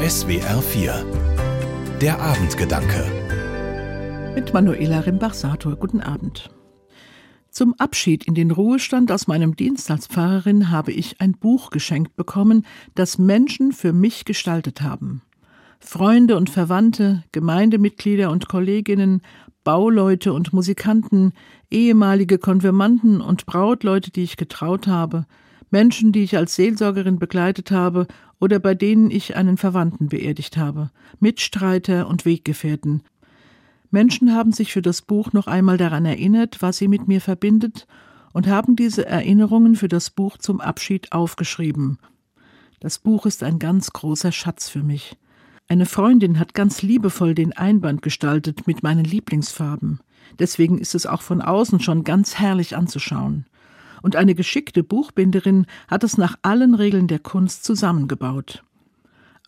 SWR 4 Der Abendgedanke Mit Manuela Rimbach-Sator. Guten Abend. Zum Abschied in den Ruhestand aus meinem Dienst als Pfarrerin habe ich ein Buch geschenkt bekommen, das Menschen für mich gestaltet haben. Freunde und Verwandte, Gemeindemitglieder und Kolleginnen, Bauleute und Musikanten, ehemalige Konfirmanden und Brautleute, die ich getraut habe, Menschen, die ich als Seelsorgerin begleitet habe oder bei denen ich einen Verwandten beerdigt habe, Mitstreiter und Weggefährten. Menschen haben sich für das Buch noch einmal daran erinnert, was sie mit mir verbindet, und haben diese Erinnerungen für das Buch zum Abschied aufgeschrieben. Das Buch ist ein ganz großer Schatz für mich. Eine Freundin hat ganz liebevoll den Einband gestaltet mit meinen Lieblingsfarben. Deswegen ist es auch von außen schon ganz herrlich anzuschauen und eine geschickte Buchbinderin hat es nach allen Regeln der Kunst zusammengebaut.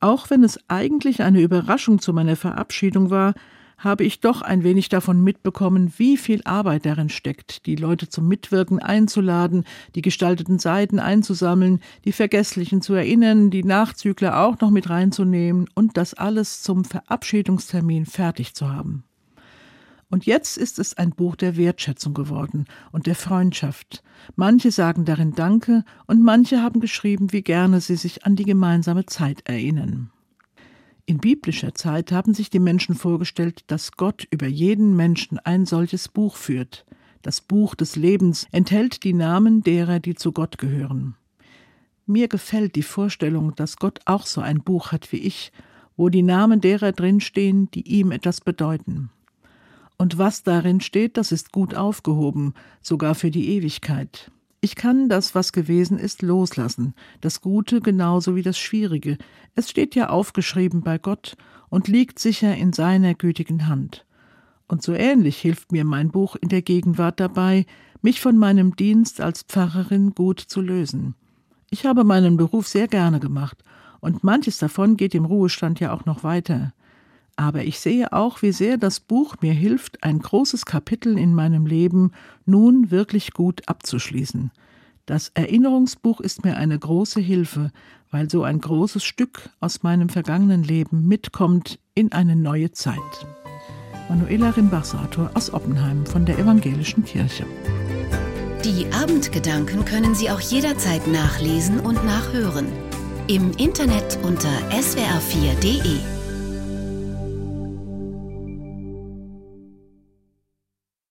Auch wenn es eigentlich eine Überraschung zu meiner Verabschiedung war, habe ich doch ein wenig davon mitbekommen, wie viel Arbeit darin steckt, die Leute zum Mitwirken einzuladen, die gestalteten Seiten einzusammeln, die Vergesslichen zu erinnern, die Nachzügler auch noch mit reinzunehmen und das alles zum Verabschiedungstermin fertig zu haben. Und jetzt ist es ein Buch der Wertschätzung geworden und der Freundschaft. Manche sagen darin Danke und manche haben geschrieben, wie gerne sie sich an die gemeinsame Zeit erinnern. In biblischer Zeit haben sich die Menschen vorgestellt, dass Gott über jeden Menschen ein solches Buch führt. Das Buch des Lebens enthält die Namen derer, die zu Gott gehören. Mir gefällt die Vorstellung, dass Gott auch so ein Buch hat wie ich, wo die Namen derer drinstehen, die ihm etwas bedeuten. Und was darin steht, das ist gut aufgehoben, sogar für die Ewigkeit. Ich kann das, was gewesen ist, loslassen, das Gute genauso wie das Schwierige. Es steht ja aufgeschrieben bei Gott und liegt sicher in seiner gütigen Hand. Und so ähnlich hilft mir mein Buch in der Gegenwart dabei, mich von meinem Dienst als Pfarrerin gut zu lösen. Ich habe meinen Beruf sehr gerne gemacht, und manches davon geht im Ruhestand ja auch noch weiter. Aber ich sehe auch, wie sehr das Buch mir hilft, ein großes Kapitel in meinem Leben nun wirklich gut abzuschließen. Das Erinnerungsbuch ist mir eine große Hilfe, weil so ein großes Stück aus meinem vergangenen Leben mitkommt in eine neue Zeit. Manuela Rimbachsator aus Oppenheim von der Evangelischen Kirche. Die Abendgedanken können Sie auch jederzeit nachlesen und nachhören. Im Internet unter swr4.de.